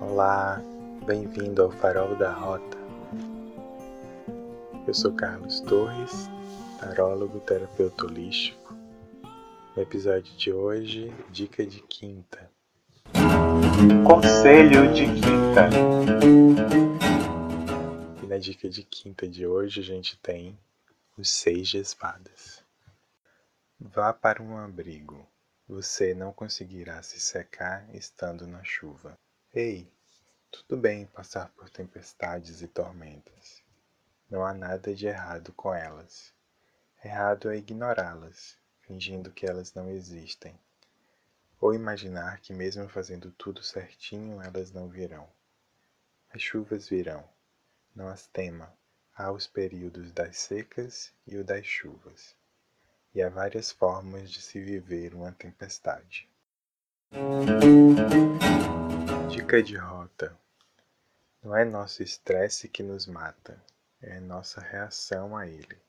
Olá, bem-vindo ao Farol da Rota. Eu sou Carlos Torres, tarólogo terapeuta holístico. No episódio de hoje, dica de quinta. Conselho de quinta. E na dica de quinta de hoje a gente tem os seis de espadas. Vá para um abrigo. Você não conseguirá se secar estando na chuva. Ei, tudo bem passar por tempestades e tormentas. Não há nada de errado com elas. Errado é ignorá-las, fingindo que elas não existem. Ou imaginar que, mesmo fazendo tudo certinho, elas não virão. As chuvas virão. Não as tema. Há os períodos das secas e o das chuvas e há várias formas de se viver uma tempestade. Dica de rota: Não é nosso estresse que nos mata, é nossa reação a ele.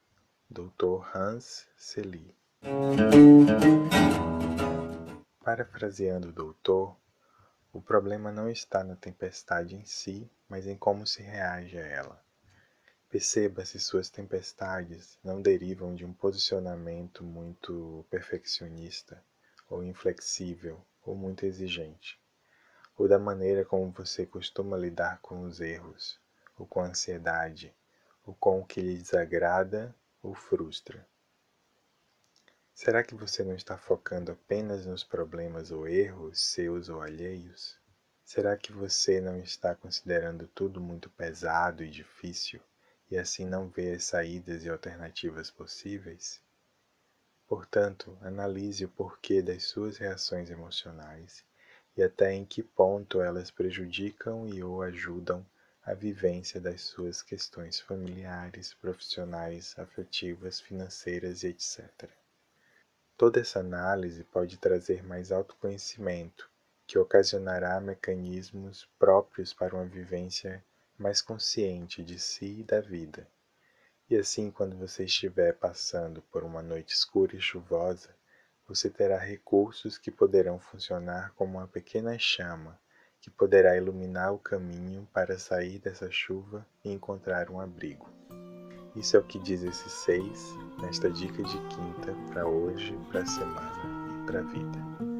Dr. Hans Selye. Parafraseando o doutor, o problema não está na tempestade em si, mas em como se reage a ela. Perceba se suas tempestades não derivam de um posicionamento muito perfeccionista, ou inflexível, ou muito exigente, ou da maneira como você costuma lidar com os erros, ou com a ansiedade, ou com o que lhe desagrada ou frustra. Será que você não está focando apenas nos problemas ou erros seus ou alheios? Será que você não está considerando tudo muito pesado e difícil? e assim não vê as saídas e alternativas possíveis? Portanto, analise o porquê das suas reações emocionais e até em que ponto elas prejudicam e ou ajudam a vivência das suas questões familiares, profissionais, afetivas, financeiras e etc. Toda essa análise pode trazer mais autoconhecimento, que ocasionará mecanismos próprios para uma vivência mais consciente de si e da vida. E assim, quando você estiver passando por uma noite escura e chuvosa, você terá recursos que poderão funcionar como uma pequena chama que poderá iluminar o caminho para sair dessa chuva e encontrar um abrigo. Isso é o que diz esses seis nesta dica de quinta para hoje, para a semana e para a vida.